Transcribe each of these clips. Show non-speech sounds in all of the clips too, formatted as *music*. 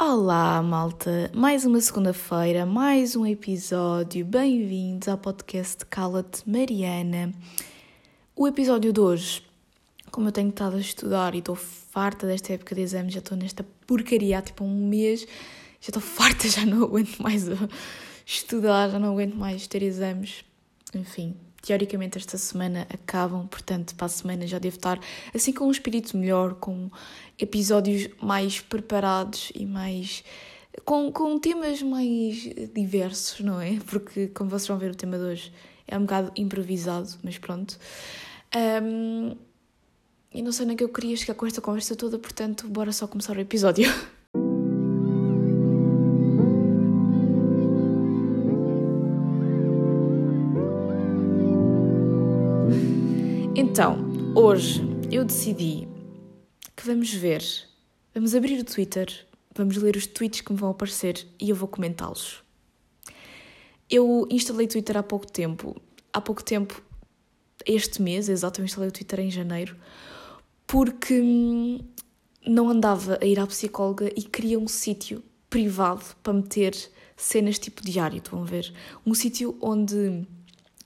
Olá, malta! Mais uma segunda-feira, mais um episódio. Bem-vindos ao podcast Cala-te Mariana. O episódio de hoje, como eu tenho estado a estudar e estou farta desta época de exames, já estou nesta porcaria há tipo um mês, já estou farta, *laughs* já não aguento mais estudar, já não aguento mais ter exames. Enfim, teoricamente esta semana acabam, portanto, para a semana já devo estar assim com um espírito melhor, com episódios mais preparados e mais. Com, com temas mais diversos, não é? Porque, como vocês vão ver, o tema de hoje é um bocado improvisado, mas pronto. Um, e não sei nem que eu queria chegar com esta conversa toda, portanto, bora só começar o episódio. *laughs* Então, hoje eu decidi que vamos ver, vamos abrir o Twitter, vamos ler os tweets que me vão aparecer e eu vou comentá-los. Eu instalei Twitter há pouco tempo, há pouco tempo, este mês, exato, eu instalei o Twitter em janeiro, porque hum, não andava a ir à psicóloga e queria um sítio privado para meter cenas tipo diário, estão a ver? Um sítio onde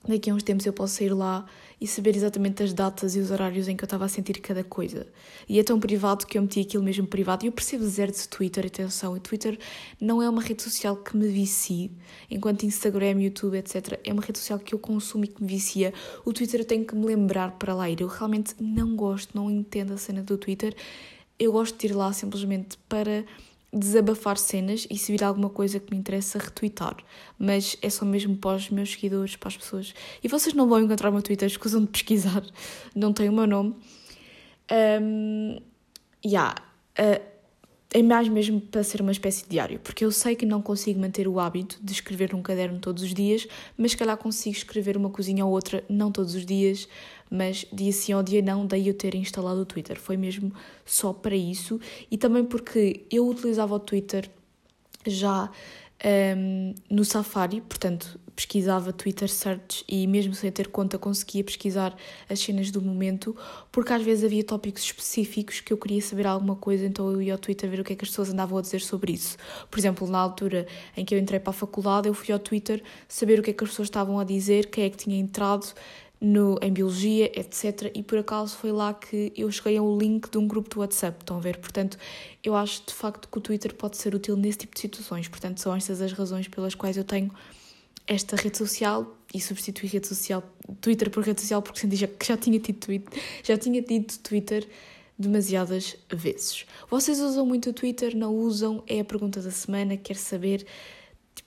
daqui a uns tempos eu posso sair lá e saber exatamente as datas e os horários em que eu estava a sentir cada coisa. E é tão privado que eu meti aquilo mesmo privado. E eu percebo zero de Twitter, atenção, o Twitter não é uma rede social que me vicie, enquanto Instagram, YouTube, etc. é uma rede social que eu consumo e que me vicia. O Twitter eu tenho que me lembrar para lá ir. Eu realmente não gosto, não entendo a cena do Twitter. Eu gosto de ir lá simplesmente para desabafar cenas e se vir alguma coisa que me interessa, retweetar. Mas é só mesmo para os meus seguidores, para as pessoas. E vocês não vão encontrar o meu Twitter, escusam de pesquisar, *laughs* não tem o meu nome. Um, yeah, uh, é mais mesmo para ser uma espécie de diário, porque eu sei que não consigo manter o hábito de escrever num caderno todos os dias, mas se calhar consigo escrever uma coisinha ou outra, não todos os dias, mas dia sim ou dia não, daí eu ter instalado o Twitter. Foi mesmo só para isso e também porque eu utilizava o Twitter já um, no Safari, portanto, pesquisava Twitter search e mesmo sem ter conta conseguia pesquisar as cenas do momento, porque às vezes havia tópicos específicos que eu queria saber alguma coisa, então eu ia ao Twitter ver o que é que as pessoas andavam a dizer sobre isso. Por exemplo, na altura em que eu entrei para a faculdade, eu fui ao Twitter saber o que é que as pessoas estavam a dizer, quem é que tinha entrado, no, em biologia, etc. E por acaso foi lá que eu cheguei a um link de um grupo do WhatsApp, estão a ver? Portanto, eu acho de facto que o Twitter pode ser útil nesse tipo de situações. Portanto, são estas as razões pelas quais eu tenho esta rede social e substituí rede social, Twitter por rede social, porque senti que já tinha tido Twitter, já tinha tido Twitter demasiadas vezes. Vocês usam muito o Twitter? Não usam? É a pergunta da semana. Quero saber.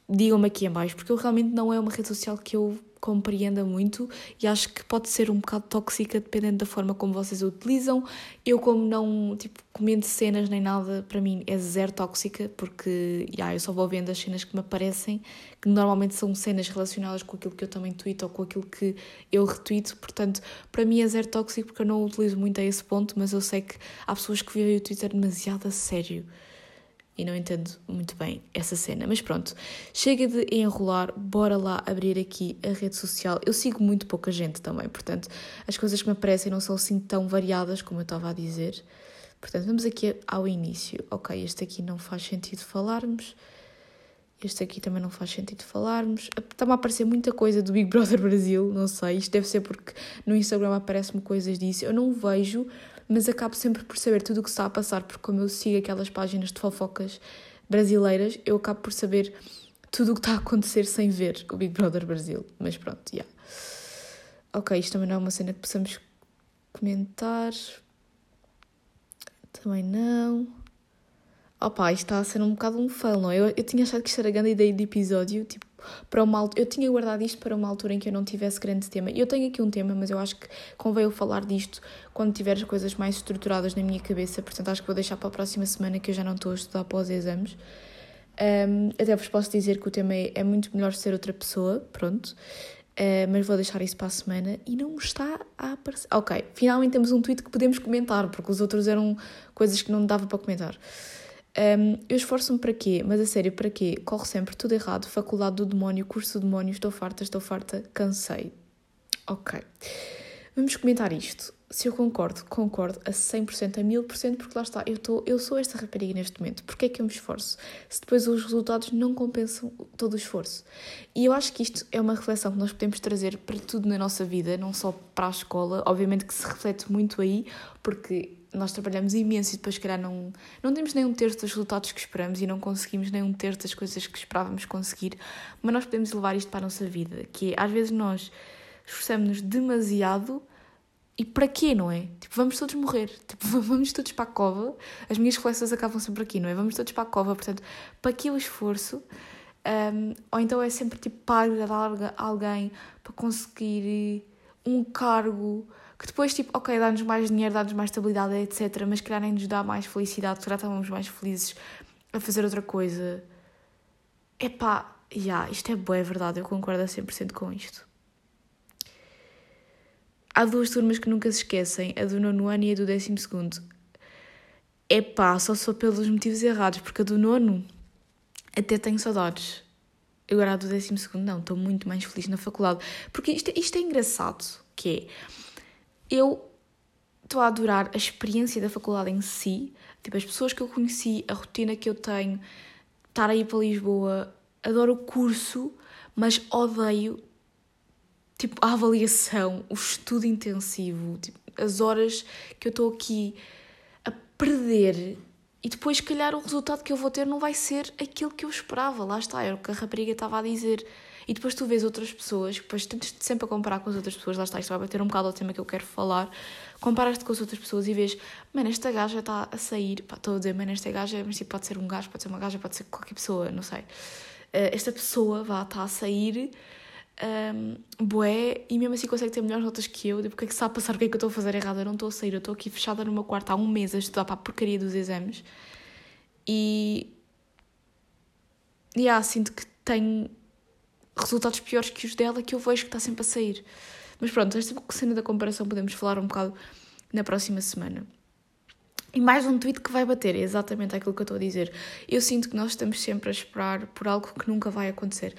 Digam-me aqui em baixo, porque eu realmente não é uma rede social que eu compreenda muito e acho que pode ser um bocado tóxica dependendo da forma como vocês a utilizam. Eu, como não tipo, comento cenas nem nada, para mim é zero tóxica, porque yeah, eu só vou vendo as cenas que me aparecem, que normalmente são cenas relacionadas com aquilo que eu também tweeto ou com aquilo que eu retweeto, portanto, para mim é zero tóxico porque eu não utilizo muito a esse ponto, mas eu sei que há pessoas que vivem o Twitter demasiado a sério e não entendo muito bem essa cena. Mas pronto, chega de enrolar, bora lá abrir aqui a rede social. Eu sigo muito pouca gente também, portanto, as coisas que me aparecem não são assim tão variadas como eu estava a dizer. Portanto, vamos aqui ao início. Ok, este aqui não faz sentido falarmos. Este aqui também não faz sentido falarmos. Está-me a aparecer muita coisa do Big Brother Brasil, não sei. Isto deve ser porque no Instagram aparecem-me coisas disso. Eu não vejo mas acabo sempre por saber tudo o que está a passar, porque como eu sigo aquelas páginas de fofocas brasileiras, eu acabo por saber tudo o que está a acontecer sem ver o Big Brother Brasil. Mas pronto, já. Yeah. Ok, isto também não é uma cena que possamos comentar. Também não. Opa, isto está a ser um bocado um fail, não é? Eu, eu tinha achado que isto era grande ideia de episódio, tipo, para uma altura. Eu tinha guardado isto para uma altura em que eu não tivesse grande tema. Eu tenho aqui um tema, mas eu acho que convém eu falar disto quando tiver as coisas mais estruturadas na minha cabeça. Portanto, acho que vou deixar para a próxima semana que eu já não estou a estudar após exames. Um, até vos posso dizer que o tema é, é muito melhor ser outra pessoa, pronto. Uh, mas vou deixar isso para a semana e não está a aparecer. Ok, finalmente temos um tweet que podemos comentar, porque os outros eram coisas que não dava para comentar. Um, eu esforço-me para quê? Mas a sério, para quê? Corre sempre tudo errado. Faculdade do demónio, curso do demónio, estou farta, estou farta, cansei. Ok. Vamos comentar isto. Se eu concordo, concordo a 100%, a 1000%, porque lá está, eu, tô, eu sou esta rapariga neste momento. Porquê é que eu me esforço? Se depois os resultados não compensam todo o esforço. E eu acho que isto é uma reflexão que nós podemos trazer para tudo na nossa vida, não só para a escola. Obviamente que se reflete muito aí, porque nós trabalhamos imenso e depois, se calhar, não, não temos nem um terço dos resultados que esperamos e não conseguimos nem um terço das coisas que esperávamos conseguir. Mas nós podemos levar isto para a nossa vida, que é, às vezes nós esforçamos-nos demasiado e para quê, não é? Tipo, vamos todos morrer. *laughs* Tipo, vamos todos para a cova. As minhas reflexões acabam sempre aqui, não é? Vamos todos para a cova. Portanto, para que o esforço? Um, ou então é sempre tipo para agradar alguém, para conseguir um cargo que depois, tipo, ok, dá-nos mais dinheiro, dá-nos mais estabilidade, etc. Mas calhar nem nos dá mais felicidade, se calhar estávamos mais felizes a fazer outra coisa. Epá, já, yeah, isto é boa, é verdade, eu concordo a 100% com isto. Há duas turmas que nunca se esquecem, a do nono ano e a do décimo segundo. É pá, só sou pelos motivos errados, porque a do nono até tenho saudades. Agora a do décimo segundo não, estou muito mais feliz na faculdade. Porque isto, isto é engraçado, que é, eu estou a adorar a experiência da faculdade em si, tipo as pessoas que eu conheci, a rotina que eu tenho, estar aí para Lisboa, adoro o curso, mas odeio tipo, a avaliação, o estudo intensivo, tipo, as horas que eu estou aqui a perder e depois, se calhar, o resultado que eu vou ter não vai ser aquilo que eu esperava. Lá está, era o que a rapariga estava a dizer. E depois tu vês outras pessoas, depois tentas sempre a comparar com as outras pessoas, lá está, isto vai bater um bocado ao tema que eu quero falar. Comparas-te com as outras pessoas e vês, mano, esta gaja está a sair, estou a dizer, mano, esta gaja, mas tipo, pode ser um gajo, pode ser uma gaja, pode ser qualquer pessoa, não sei. Eh, esta pessoa, vá, está a sair um, bué, e mesmo assim consegue ter melhores notas que eu, tipo, o que é que está a passar, o que é que eu estou a fazer errado, eu não estou a sair, eu estou aqui fechada no meu quarto há um mês a estudar para a porcaria dos exames, e, e ah, sinto que tenho resultados piores que os dela, que eu vejo que está sempre a sair. Mas pronto, esta cena da comparação podemos falar um bocado na próxima semana. E mais um tweet que vai bater, é exatamente aquilo que eu estou a dizer. Eu sinto que nós estamos sempre a esperar por algo que nunca vai acontecer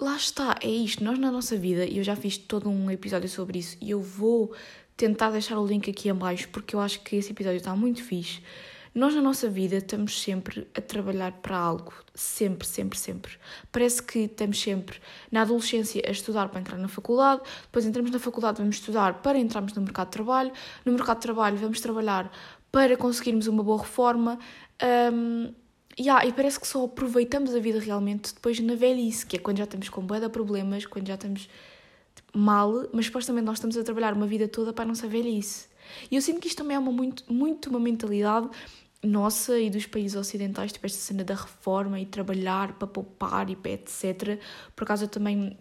lá está, é isto. Nós na nossa vida, e eu já fiz todo um episódio sobre isso, e eu vou tentar deixar o link aqui abaixo porque eu acho que esse episódio está muito fixe. Nós na nossa vida estamos sempre a trabalhar para algo, sempre, sempre, sempre. Parece que estamos sempre na adolescência a estudar para entrar na faculdade, depois entramos na faculdade, vamos estudar para entrarmos no mercado de trabalho, no mercado de trabalho vamos trabalhar para conseguirmos uma boa reforma. Um, Yeah, e parece que só aproveitamos a vida realmente depois na velhice, que é quando já estamos com de problemas, quando já estamos tipo, mal, mas supostamente nós estamos a trabalhar uma vida toda para a nossa velhice. E eu sinto que isto também é uma, muito, muito uma mentalidade nossa e dos países ocidentais, tipo esta cena da reforma e trabalhar para poupar e etc. Por acaso eu também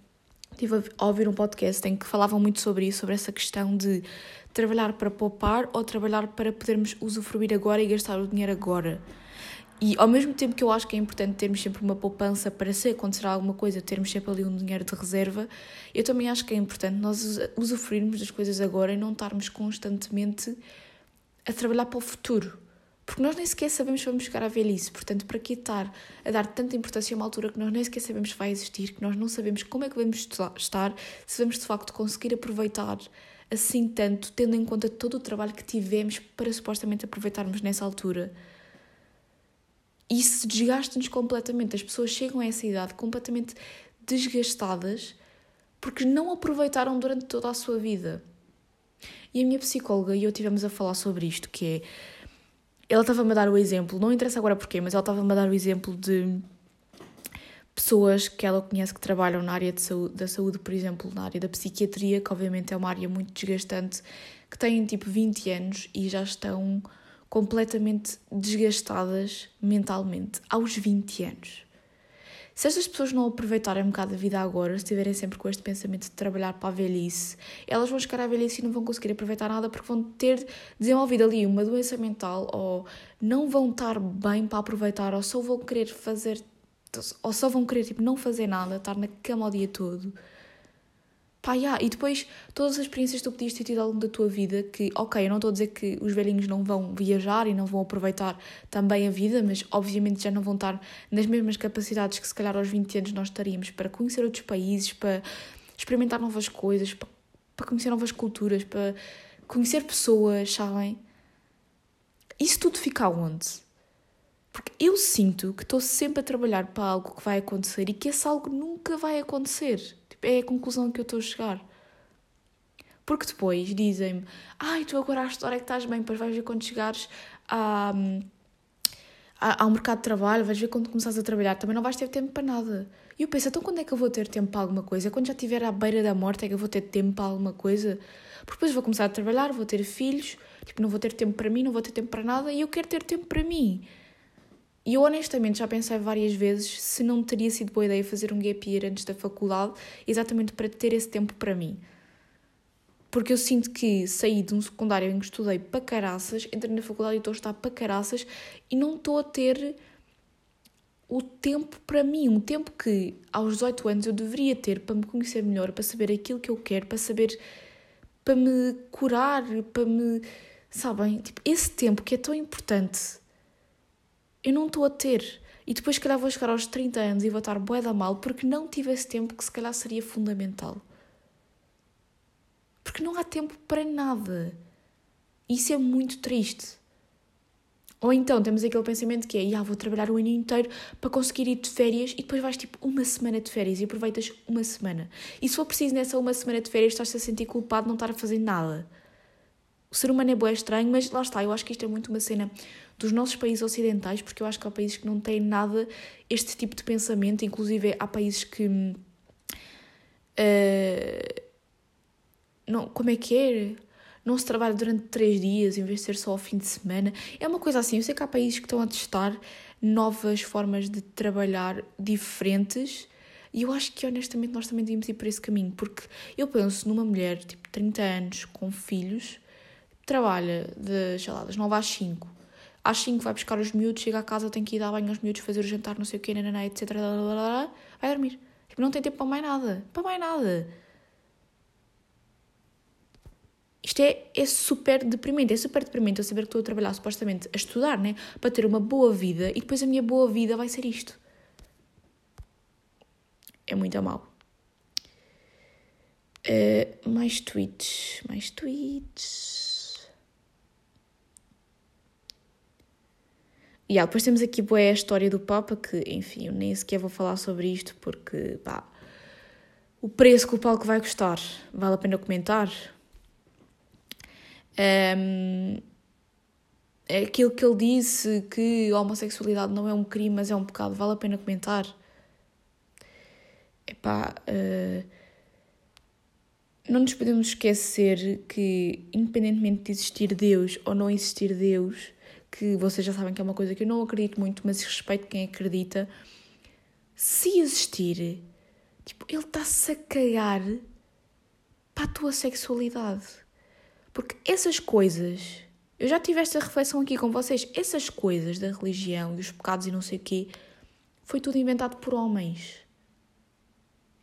estive a ouvir um podcast em que falavam muito sobre isso, sobre essa questão de trabalhar para poupar ou trabalhar para podermos usufruir agora e gastar o dinheiro agora. E ao mesmo tempo que eu acho que é importante termos sempre uma poupança para se acontecer alguma coisa, termos sempre ali um dinheiro de reserva, eu também acho que é importante nós usufruirmos das coisas agora e não estarmos constantemente a trabalhar para o futuro. Porque nós nem sequer sabemos se vamos chegar à velhice. Portanto, para que estar a dar tanta importância a uma altura que nós nem sequer sabemos se vai existir, que nós não sabemos como é que vamos estar, se vamos de facto conseguir aproveitar assim tanto, tendo em conta todo o trabalho que tivemos para supostamente aproveitarmos nessa altura isso desgasta-nos completamente. As pessoas chegam a essa idade completamente desgastadas porque não aproveitaram durante toda a sua vida. E a minha psicóloga e eu tivemos a falar sobre isto, que é... Ela estava-me a dar o exemplo, não interessa agora porquê, mas ela estava-me a dar o exemplo de pessoas que ela conhece que trabalham na área de saúde, da saúde, por exemplo, na área da psiquiatria, que obviamente é uma área muito desgastante, que têm tipo 20 anos e já estão completamente desgastadas mentalmente aos 20 anos. Se estas pessoas não aproveitarem um bocado a vida agora, se estiverem sempre com este pensamento de trabalhar para a velhice, elas vão chegar à velhice e não vão conseguir aproveitar nada porque vão ter desenvolvido ali uma doença mental ou não vão estar bem para aproveitar ou só vão querer fazer ou só vão querer tipo não fazer nada, estar na cama o dia todo Pá, yeah. E depois, todas as experiências que tu podias ter tido ao longo da tua vida, que, ok, eu não estou a dizer que os velhinhos não vão viajar e não vão aproveitar também a vida, mas obviamente já não vão estar nas mesmas capacidades que se calhar aos 20 anos nós estaríamos para conhecer outros países, para experimentar novas coisas, para, para conhecer novas culturas, para conhecer pessoas, sabem? Isso tudo fica onde? Porque eu sinto que estou sempre a trabalhar para algo que vai acontecer e que esse algo nunca vai acontecer. É a conclusão que eu estou a chegar. Porque depois dizem-me, ai, tu agora a história que estás bem, depois vais ver quando chegares a, ao mercado de trabalho, vais ver quando começares a trabalhar, também não vais ter tempo para nada. E eu penso, então quando é que eu vou ter tempo para alguma coisa? Quando já estiver à beira da morte é que eu vou ter tempo para alguma coisa? Porque depois vou começar a trabalhar, vou ter filhos, tipo, não vou ter tempo para mim, não vou ter tempo para nada e eu quero ter tempo para mim. E eu honestamente já pensei várias vezes se não teria sido boa ideia fazer um gap year antes da faculdade, exatamente para ter esse tempo para mim. Porque eu sinto que saí de um secundário em que estudei para caraças, entrei na faculdade e estou a estar para caraças e não estou a ter o tempo para mim, um tempo que aos 18 anos eu deveria ter para me conhecer melhor, para saber aquilo que eu quero, para saber, para me curar, para me. Sabem? Tipo, esse tempo que é tão importante eu não estou a ter. E depois, se calhar, vou chegar aos 30 anos e vou estar bué da mal porque não tive esse tempo que se calhar seria fundamental. Porque não há tempo para nada. Isso é muito triste. Ou então temos aquele pensamento que é, ah, vou trabalhar o ano inteiro para conseguir ir de férias e depois vais tipo uma semana de férias e aproveitas uma semana. E se for preciso nessa uma semana de férias estás-te a sentir culpado de não estar a fazer nada. O ser humano é bué estranho, mas lá está, eu acho que isto é muito uma cena dos nossos países ocidentais, porque eu acho que há países que não têm nada este tipo de pensamento, inclusive há países que. Uh, não, como é que é? Não se trabalha durante três dias em vez de ser só ao fim de semana. É uma coisa assim. Eu sei que há países que estão a testar novas formas de trabalhar diferentes. E eu acho que honestamente nós também devíamos ir por esse caminho, porque eu penso numa mulher tipo 30 anos com filhos, trabalha de, sei lá, das 9 às 5, às 5 vai buscar os miúdos, chega a casa, tem que ir dar banho aos miúdos, fazer o jantar, não sei o quê, nanana, etc. Vai dormir. Tipo, não tem tempo para mais nada. Para mais nada. Isto é, é super deprimente. É super deprimente eu saber que estou a trabalhar supostamente a estudar, né? Para ter uma boa vida e depois a minha boa vida vai ser isto. É muito mal. Uh, mais tweets. Mais tweets. Yeah, depois temos aqui boa a história do Papa, que enfim, eu nem sequer vou falar sobre isto porque pá, o preço que o palco vai custar vale a pena comentar. Um, é aquilo que ele disse que a homossexualidade não é um crime, mas é um pecado, vale a pena comentar. Epá, uh, não nos podemos esquecer que, independentemente de existir Deus ou não existir Deus, que vocês já sabem que é uma coisa que eu não acredito muito, mas respeito quem acredita. Se existir, tipo, ele está-se a cagar para a tua sexualidade. Porque essas coisas, eu já tive esta reflexão aqui com vocês, essas coisas da religião e os pecados e não sei o quê, foi tudo inventado por homens.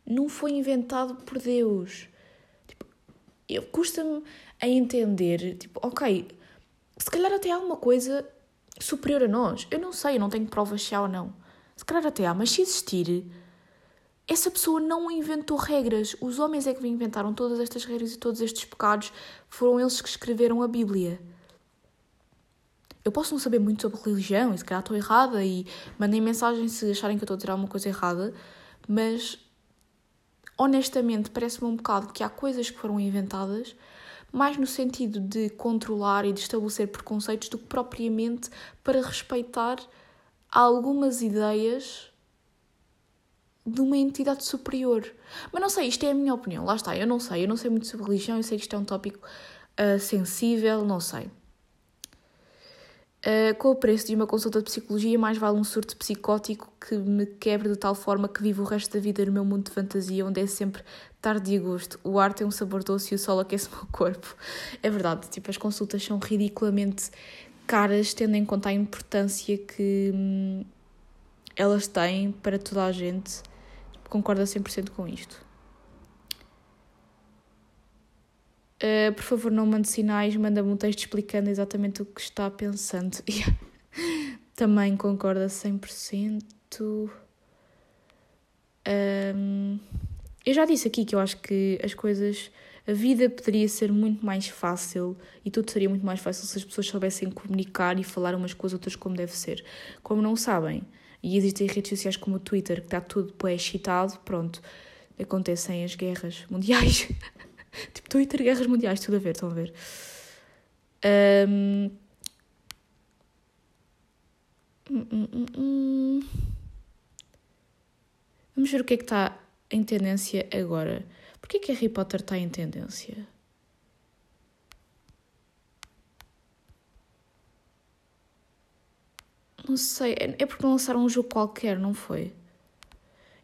Não foi inventado por Deus. Tipo, custa-me a entender, tipo, ok, se calhar até há uma coisa superior a nós. Eu não sei, eu não tenho provas se há ou não. Se calhar até há, mas se existir, essa pessoa não inventou regras. Os homens é que inventaram todas estas regras e todos estes pecados. Foram eles que escreveram a Bíblia. Eu posso não saber muito sobre religião e se calhar estou errada e mandem mensagem se acharem que eu estou a dizer alguma coisa errada, mas honestamente parece-me um bocado que há coisas que foram inventadas mais no sentido de controlar e de estabelecer preconceitos do que propriamente para respeitar algumas ideias de uma entidade superior. Mas não sei, isto é a minha opinião, lá está, eu não sei, eu não sei muito sobre religião, eu sei que isto é um tópico uh, sensível, não sei. Uh, com o preço de uma consulta de psicologia, mais vale um surto psicótico que me quebre de tal forma que vivo o resto da vida no meu mundo de fantasia, onde é sempre tarde e gosto. O ar tem um sabor doce e o sol aquece o meu corpo. É verdade, tipo, as consultas são ridiculamente caras, tendo em conta a importância que hum, elas têm para toda a gente. Concordo 100% com isto. Uh, por favor, não mande sinais, manda-me um texto explicando exatamente o que está pensando. *laughs* Também concordo a 100%. Um, eu já disse aqui que eu acho que as coisas A vida poderia ser muito mais fácil e tudo seria muito mais fácil se as pessoas soubessem comunicar e falar umas com as outras como deve ser. Como não sabem, e existem redes sociais como o Twitter, que está tudo bem excitado, pronto, acontecem as guerras mundiais. *laughs* tipo, Twitter, guerras mundiais, tudo a ver, estão a ver. Um... Hum, hum, hum, Vamos ver o que é que está em tendência agora. Porquê que Harry Potter está em tendência? Não sei, é, é porque lançaram um jogo qualquer, não foi?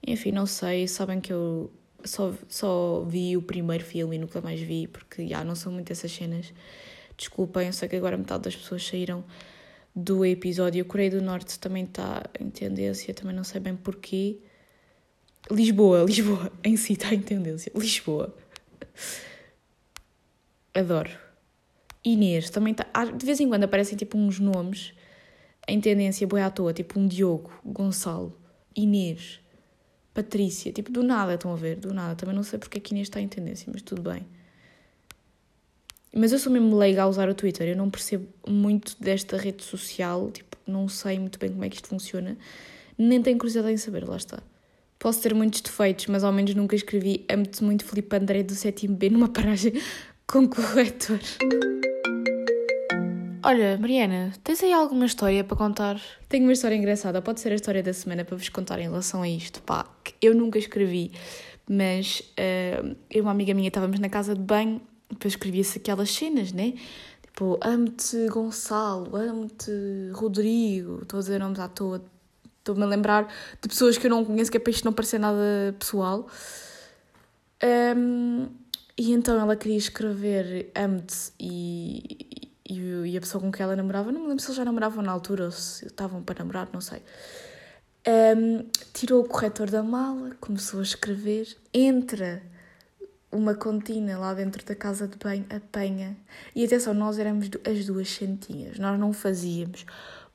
Enfim, não sei, sabem que eu só, só vi o primeiro filme e nunca mais vi, porque já não são muito essas cenas. Desculpem, eu sei que agora metade das pessoas saíram do episódio. A Coreia do Norte também está em tendência, também não sei bem porquê. Lisboa, *laughs* Lisboa em si está em tendência. Lisboa. Adoro. Inês também está. De vez em quando aparecem tipo uns nomes em tendência boa à toa, tipo um Diogo, Gonçalo, Inês, Patrícia, tipo do nada, estão a ver? Do nada. Também não sei porque é que Inês está em tendência, mas tudo bem. Mas eu sou mesmo leiga a usar o Twitter, eu não percebo muito desta rede social, tipo, não sei muito bem como é que isto funciona, nem tenho curiosidade em saber, lá está. Posso ter muitos defeitos, mas ao menos nunca escrevi amo-te muito Filipe André do 7 B numa paragem *laughs* com corretor. Olha, Mariana, tens aí alguma história para contar? Tenho uma história engraçada, pode ser a história da semana para vos contar em relação a isto. Pá, que eu nunca escrevi, mas uh, eu e uma amiga minha estávamos na casa de banho, depois escrevia-se aquelas cenas, né? Tipo, amo-te Gonçalo, amo-te Rodrigo, estou a dizer nomes à toa, estou-me a lembrar de pessoas que eu não conheço, que é para isto não parecer nada pessoal. Um, e então ela queria escrever amo-te e, e, a pessoa com quem ela namorava, não me lembro se eles já namoravam na altura ou se estavam para namorar, não sei. Um, tirou o corretor da mala, começou a escrever, entra uma contina lá dentro da casa de banho, apanha. E atenção, nós éramos as duas santinhas, nós não fazíamos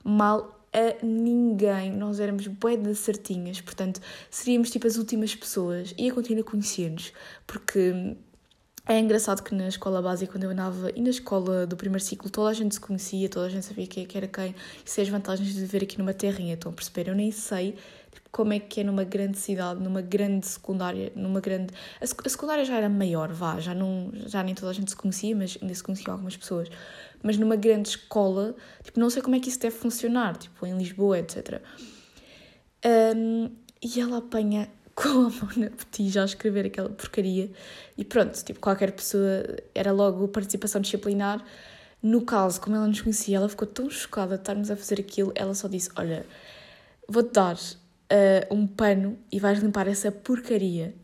mal a ninguém, nós éramos bué de certinhas, portanto seríamos tipo as últimas pessoas e a contina conhecia-nos, porque é engraçado que na escola básica, quando eu andava, e na escola do primeiro ciclo, toda a gente se conhecia, toda a gente sabia quem é era quem. Isso é as vantagens de viver aqui numa terrinha, estão a perceber? Eu nem sei tipo, como é que é numa grande cidade, numa grande secundária, numa grande... A secundária já era maior, vá, já, não, já nem toda a gente se conhecia, mas ainda se conheciam algumas pessoas. Mas numa grande escola, tipo, não sei como é que isso deve funcionar, tipo, em Lisboa, etc. Um, e ela apanha com a mão *laughs* na botija a escrever aquela porcaria. E pronto, tipo, qualquer pessoa era logo participação disciplinar. No caso, como ela nos conhecia, ela ficou tão chocada de estarmos a fazer aquilo, ela só disse: Olha, vou-te dar uh, um pano e vais limpar essa porcaria.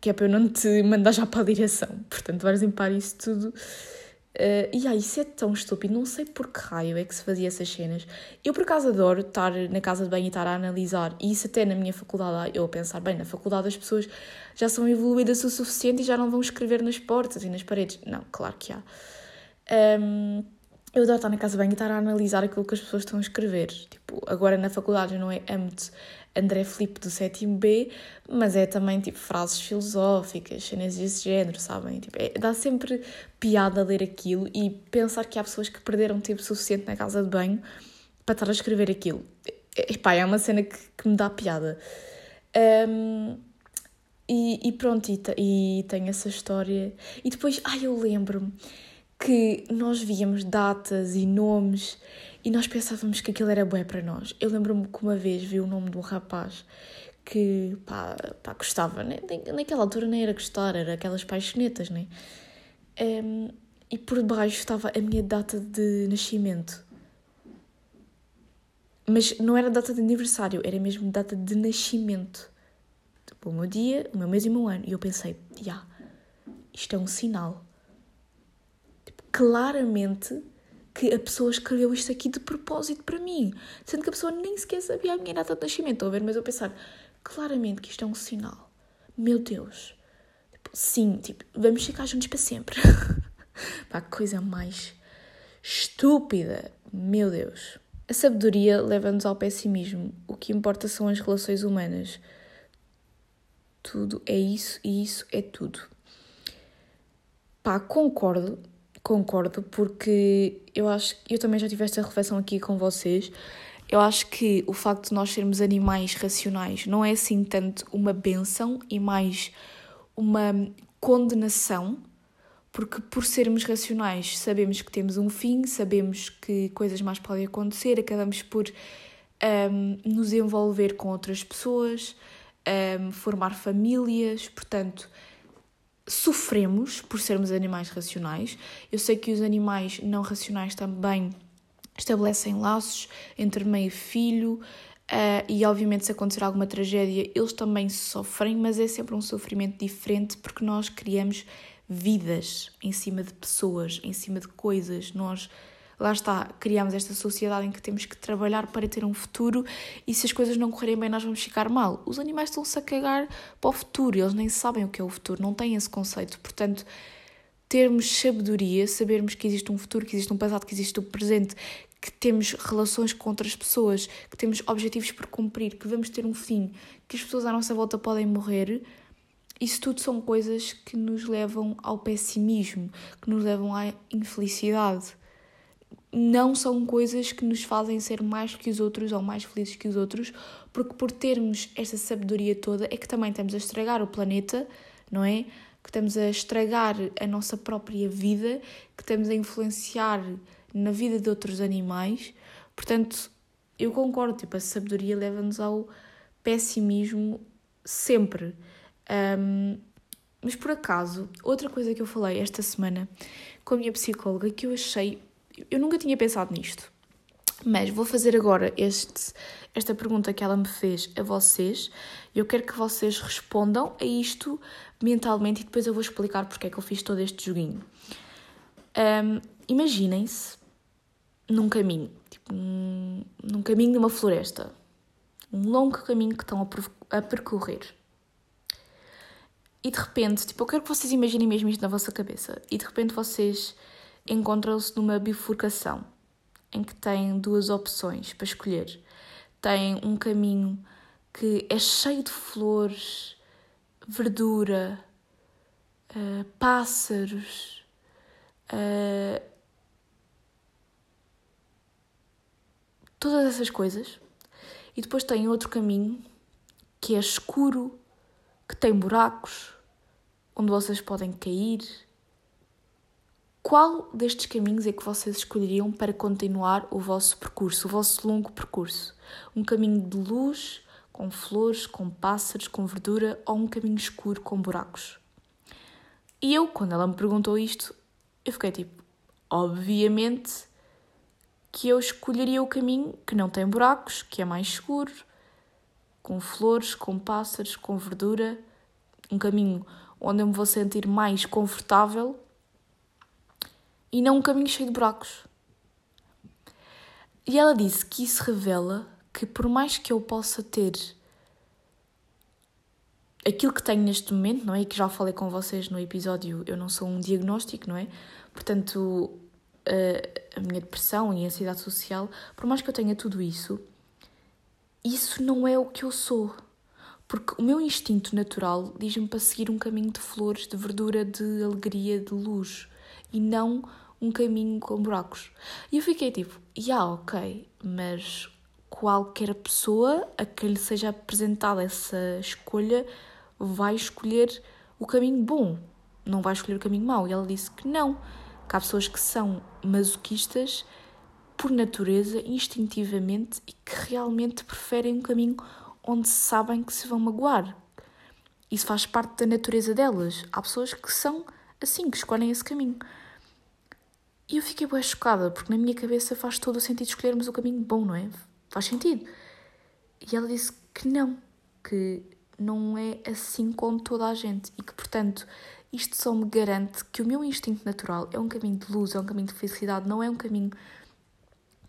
Que é para eu não te mandar já para a direção. Portanto, vais limpar isso tudo Uh, e aí, isso é tão estúpido, não sei por que raio é que se fazia essas cenas. Eu, por acaso, adoro estar na casa de banho e estar a analisar, e isso até na minha faculdade, eu a pensar, bem, na faculdade as pessoas já são evoluídas o suficiente e já não vão escrever nas portas e nas paredes. Não, claro que há. Um, eu adoro estar na casa banho e estar a analisar aquilo que as pessoas estão a escrever. Tipo, agora na faculdade não é âmbito André Filipe do sétimo B, mas é também tipo frases filosóficas, cenas desse género, sabem? Tipo, é, dá sempre piada ler aquilo e pensar que há pessoas que perderam tempo suficiente na casa de banho para estar a escrever aquilo. Epá, é uma cena que, que me dá piada. Um, e, e, pronto, e, e tem essa história. E depois, ai, eu lembro-me que nós víamos datas e nomes e nós pensávamos que aquilo era bué para nós. Eu lembro-me que uma vez vi o nome de um rapaz que, pá, pá gostava, né? naquela altura nem era gostar, era aquelas paixonetas, né? Um, e por baixo estava a minha data de nascimento. Mas não era data de aniversário, era mesmo data de nascimento. Tipo, o meu dia, o meu mês e o meu ano. E eu pensei, já, yeah, isto é um sinal. Claramente que a pessoa escreveu isto aqui de propósito para mim, sendo que a pessoa nem sequer sabia a minha data de nascimento, estão a ver? Mas eu pensar, claramente que isto é um sinal. Meu Deus. Tipo, sim, tipo, vamos ficar juntos para sempre. *laughs* Pá, que coisa mais estúpida. Meu Deus. A sabedoria leva-nos ao pessimismo. O que importa são as relações humanas. Tudo é isso e isso é tudo. Pá, concordo, concordo, porque eu acho que eu também já tive esta reflexão aqui com vocês. Eu acho que o facto de nós sermos animais racionais não é assim tanto uma benção e mais uma condenação, porque por sermos racionais sabemos que temos um fim, sabemos que coisas mais podem acontecer, acabamos por um, nos envolver com outras pessoas, um, formar famílias, portanto, sofremos por sermos animais racionais. Eu sei que os animais não racionais também estabelecem laços entre mãe e filho. Uh, e obviamente se acontecer alguma tragédia eles também sofrem, mas é sempre um sofrimento diferente porque nós criamos vidas em cima de pessoas, em cima de coisas. Nós lá está, criamos esta sociedade em que temos que trabalhar para ter um futuro e se as coisas não correrem bem nós vamos ficar mal. Os animais estão-se a cagar para o futuro, eles nem sabem o que é o futuro, não têm esse conceito. Portanto, termos sabedoria, sabermos que existe um futuro, que existe um passado, que existe o um presente, que temos relações com outras pessoas, que temos objetivos por cumprir, que vamos ter um fim, que as pessoas à nossa volta podem morrer, isso tudo são coisas que nos levam ao pessimismo, que nos levam à infelicidade não são coisas que nos fazem ser mais que os outros ou mais felizes que os outros, porque por termos esta sabedoria toda é que também estamos a estragar o planeta, não é? Que estamos a estragar a nossa própria vida, que estamos a influenciar na vida de outros animais. Portanto, eu concordo, tipo, a sabedoria leva-nos ao pessimismo sempre. Um, mas por acaso, outra coisa que eu falei esta semana com a minha psicóloga que eu achei eu nunca tinha pensado nisto, mas vou fazer agora este, esta pergunta que ela me fez a vocês. Eu quero que vocês respondam a isto mentalmente e depois eu vou explicar porque é que eu fiz todo este joguinho. Um, Imaginem-se num caminho, tipo, num, num caminho de uma floresta, um longo caminho que estão a percorrer. E de repente, tipo, eu quero que vocês imaginem mesmo isto na vossa cabeça. E de repente vocês encontram-se numa bifurcação em que têm duas opções para escolher. Tem um caminho que é cheio de flores, verdura, uh, pássaros, uh, todas essas coisas. E depois tem outro caminho que é escuro, que tem buracos, onde vocês podem cair qual destes caminhos é que vocês escolheriam para continuar o vosso percurso, o vosso longo percurso? Um caminho de luz, com flores, com pássaros, com verdura, ou um caminho escuro com buracos? E eu, quando ela me perguntou isto, eu fiquei tipo, obviamente que eu escolheria o caminho que não tem buracos, que é mais escuro, com flores, com pássaros, com verdura, um caminho onde eu me vou sentir mais confortável e não um caminho cheio de buracos. E ela disse que isso revela que, por mais que eu possa ter aquilo que tenho neste momento, não é? E que já falei com vocês no episódio, eu não sou um diagnóstico, não é? Portanto, a, a minha depressão e a ansiedade social, por mais que eu tenha tudo isso, isso não é o que eu sou. Porque o meu instinto natural diz-me para seguir um caminho de flores, de verdura, de alegria, de luz e não um caminho com buracos. E eu fiquei tipo, yeah, ok, mas qualquer pessoa a quem lhe seja apresentada essa escolha vai escolher o caminho bom, não vai escolher o caminho mau. E ela disse que não, que há pessoas que são masoquistas por natureza, instintivamente, e que realmente preferem um caminho onde sabem que se vão magoar. Isso faz parte da natureza delas. Há pessoas que são assim, que escolhem esse caminho. E eu fiquei bem chocada, porque na minha cabeça faz todo o sentido escolhermos o caminho bom, não é? Faz sentido. E ela disse que não, que não é assim com toda a gente e que, portanto, isto só me garante que o meu instinto natural é um caminho de luz, é um caminho de felicidade, não é um caminho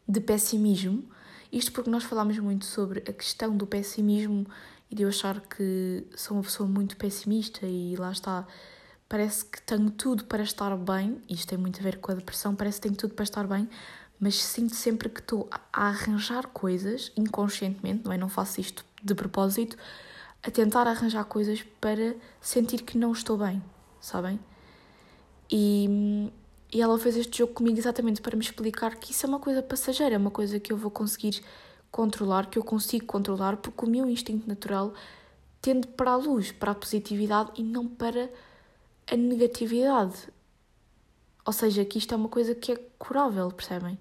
de pessimismo. Isto porque nós falámos muito sobre a questão do pessimismo e de eu achar que sou uma pessoa muito pessimista e lá está parece que tenho tudo para estar bem, isto tem muito a ver com a depressão, parece que tenho tudo para estar bem, mas sinto sempre que estou a arranjar coisas inconscientemente, não é? Não faço isto de propósito, a tentar arranjar coisas para sentir que não estou bem, sabem? E, e ela fez este jogo comigo exatamente para me explicar que isso é uma coisa passageira, é uma coisa que eu vou conseguir controlar, que eu consigo controlar, porque o meu instinto natural tende para a luz, para a positividade e não para a negatividade. Ou seja, que isto é uma coisa que é curável, percebem?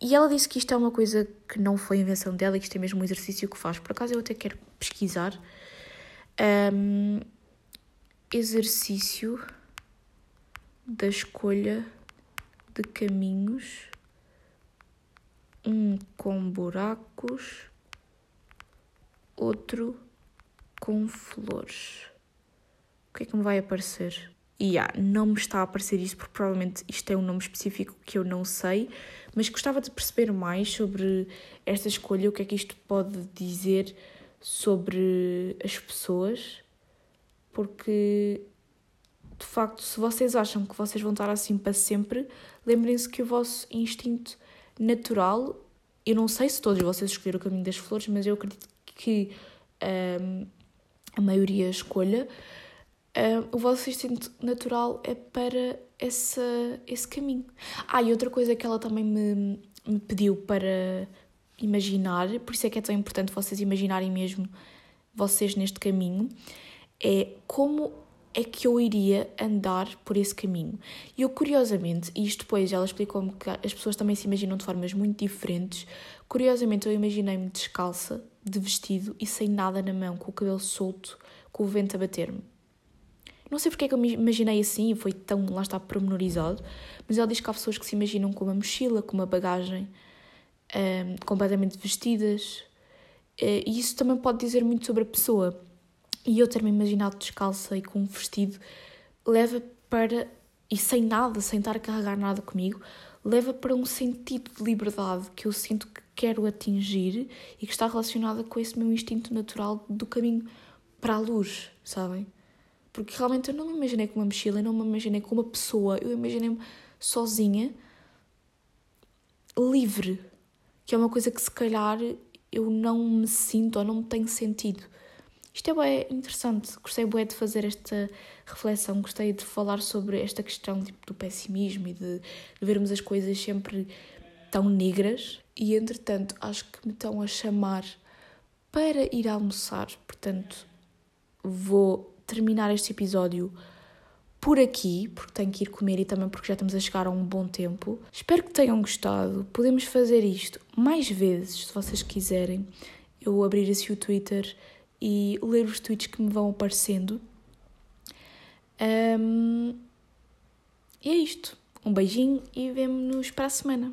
E ela disse que isto é uma coisa que não foi invenção dela e que isto é mesmo um exercício que faz. Por acaso eu até quero pesquisar. Um, exercício da escolha de caminhos, um com buracos, outro com flores. Que é que me vai aparecer? E yeah, não me está a aparecer isso porque provavelmente isto é um nome específico que eu não sei, mas gostava de perceber mais sobre esta escolha, o que é que isto pode dizer sobre as pessoas, porque de facto, se vocês acham que vocês vão estar assim para sempre, lembrem-se que o vosso instinto natural, eu não sei se todos vocês escolheram o caminho das flores, mas eu acredito que um, a maioria escolha uh, o vosso instinto natural é para essa, esse caminho. Ah, e outra coisa que ela também me, me pediu para imaginar, por isso é que é tão importante vocês imaginarem mesmo vocês neste caminho, é como é que eu iria andar por esse caminho. E eu, curiosamente, e isto depois ela explicou-me que as pessoas também se imaginam de formas muito diferentes, curiosamente eu imaginei-me descalça, de vestido e sem nada na mão, com o cabelo solto, com o vento a bater-me. Não sei porque é que eu me imaginei assim, foi tão, lá está, pormenorizado, mas ela diz que há pessoas que se imaginam com uma mochila, com uma bagagem, um, completamente vestidas, uh, e isso também pode dizer muito sobre a pessoa. E eu ter-me imaginado descalça e com um vestido leva para, e sem nada, sem estar a carregar nada comigo, leva para um sentido de liberdade que eu sinto que quero atingir e que está relacionada com esse meu instinto natural do caminho para a luz, sabem? Porque realmente eu não me imaginei com uma mochila, eu não me imaginei com uma pessoa, eu imaginei-me sozinha, livre, que é uma coisa que se calhar eu não me sinto ou não me tenho sentido. Isto é bem interessante, gostei bem de fazer esta reflexão, gostei de falar sobre esta questão tipo, do pessimismo e de, de vermos as coisas sempre tão negras. E entretanto, acho que me estão a chamar para ir almoçar, portanto, vou terminar este episódio por aqui, porque tenho que ir comer e também porque já estamos a chegar a um bom tempo. Espero que tenham gostado. Podemos fazer isto mais vezes, se vocês quiserem. Eu abrir assim o Twitter e ler os tweets que me vão aparecendo. Um, e é isto. Um beijinho e vemo-nos para a semana.